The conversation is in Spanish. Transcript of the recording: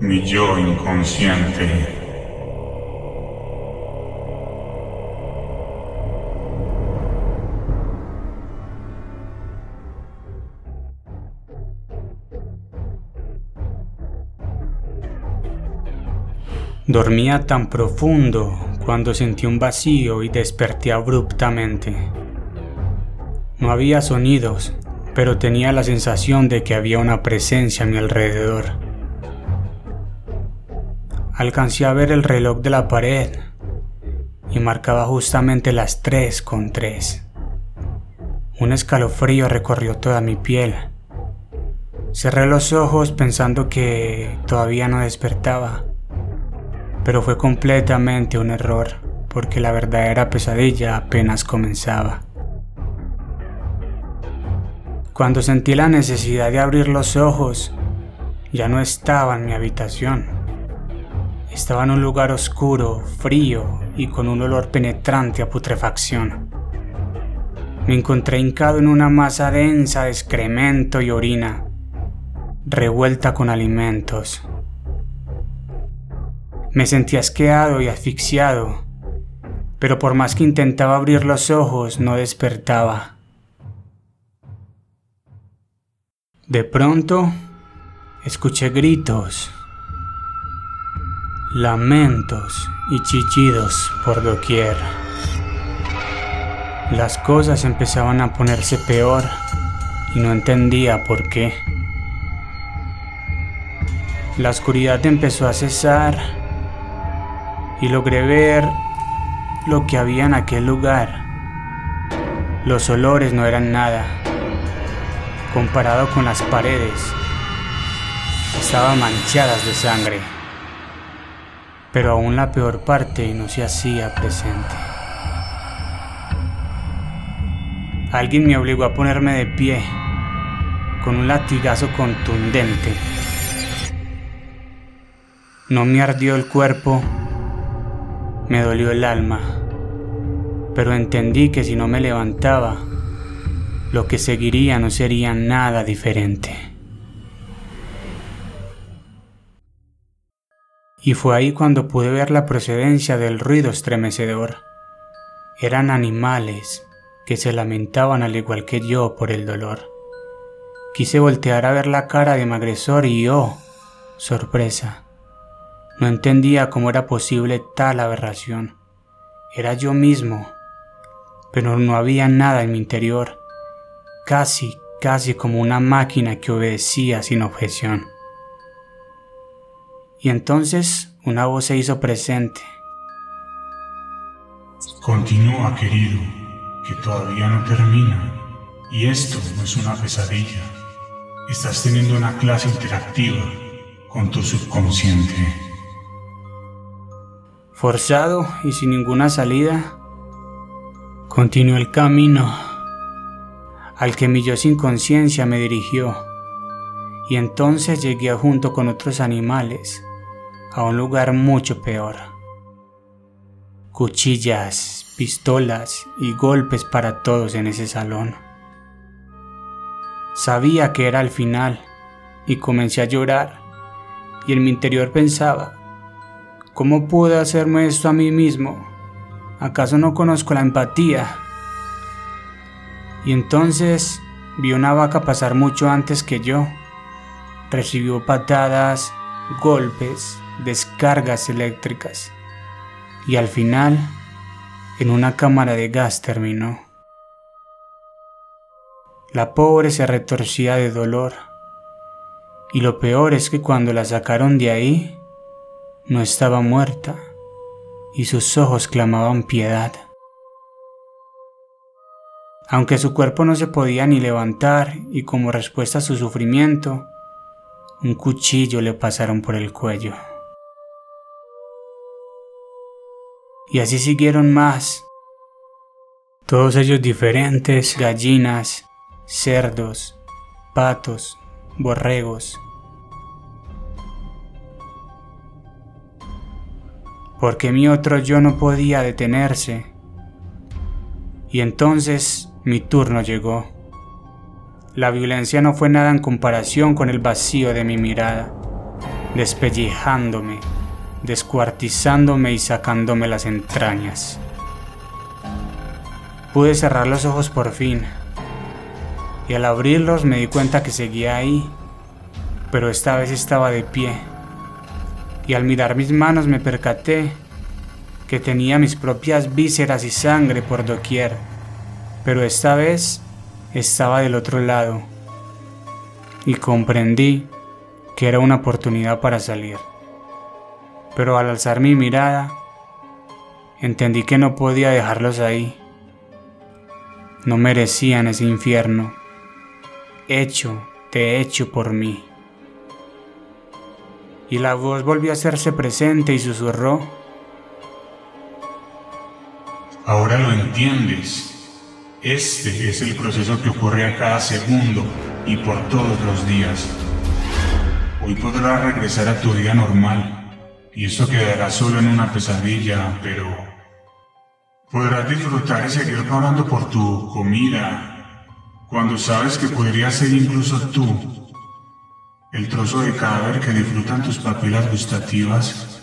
mi yo inconsciente. Dormía tan profundo cuando sentí un vacío y desperté abruptamente. No había sonidos, pero tenía la sensación de que había una presencia a mi alrededor. Alcancé a ver el reloj de la pared y marcaba justamente las tres con tres. Un escalofrío recorrió toda mi piel. Cerré los ojos pensando que todavía no despertaba pero fue completamente un error, porque la verdadera pesadilla apenas comenzaba. Cuando sentí la necesidad de abrir los ojos, ya no estaba en mi habitación. Estaba en un lugar oscuro, frío y con un olor penetrante a putrefacción. Me encontré hincado en una masa densa de excremento y orina, revuelta con alimentos. Me sentía asqueado y asfixiado, pero por más que intentaba abrir los ojos no despertaba. De pronto, escuché gritos, lamentos y chillidos por doquier. Las cosas empezaban a ponerse peor y no entendía por qué. La oscuridad empezó a cesar y logré ver lo que había en aquel lugar. Los olores no eran nada, comparado con las paredes. Estaban manchadas de sangre, pero aún la peor parte no se hacía presente. Alguien me obligó a ponerme de pie con un latigazo contundente. No me ardió el cuerpo me dolió el alma, pero entendí que si no me levantaba, lo que seguiría no sería nada diferente. Y fue ahí cuando pude ver la procedencia del ruido estremecedor. Eran animales que se lamentaban al igual que yo por el dolor. Quise voltear a ver la cara de mi agresor y oh, sorpresa, no entendía cómo era posible tal aberración. Era yo mismo, pero no había nada en mi interior, casi, casi como una máquina que obedecía sin objeción. Y entonces una voz se hizo presente. Continúa, querido, que todavía no termina. Y esto no es una pesadilla. Estás teniendo una clase interactiva con tu subconsciente. Forzado y sin ninguna salida, continué el camino al que mi yo sin conciencia me dirigió, y entonces llegué junto con otros animales a un lugar mucho peor. Cuchillas, pistolas y golpes para todos en ese salón. Sabía que era el final y comencé a llorar y en mi interior pensaba, ¿Cómo pude hacerme esto a mí mismo? ¿Acaso no conozco la empatía? Y entonces vi una vaca pasar mucho antes que yo. Recibió patadas, golpes, descargas eléctricas. Y al final, en una cámara de gas terminó. La pobre se retorcía de dolor. Y lo peor es que cuando la sacaron de ahí, no estaba muerta y sus ojos clamaban piedad. Aunque su cuerpo no se podía ni levantar y como respuesta a su sufrimiento, un cuchillo le pasaron por el cuello. Y así siguieron más, todos ellos diferentes, gallinas, cerdos, patos, borregos, porque mi otro yo no podía detenerse. Y entonces mi turno llegó. La violencia no fue nada en comparación con el vacío de mi mirada. despellejándome, descuartizándome y sacándome las entrañas. Pude cerrar los ojos por fin, y al abrirlos me di cuenta que seguía ahí, pero esta vez estaba de pie, y al mirar mis manos me percaté que tenía mis propias vísceras y sangre por doquier, pero esta vez estaba del otro lado, y comprendí que era una oportunidad para salir. Pero al alzar mi mirada, entendí que no podía dejarlos ahí. No merecían ese infierno, hecho de hecho por mí. Y la voz volvió a hacerse presente y susurró. Ahora lo entiendes. Este es el proceso que ocurre a cada segundo y por todos los días. Hoy podrás regresar a tu vida normal y eso quedará solo en una pesadilla, pero podrás disfrutar y seguir pagando por tu comida. Cuando sabes que podría ser incluso tú el trozo de cadáver que disfrutan tus papilas gustativas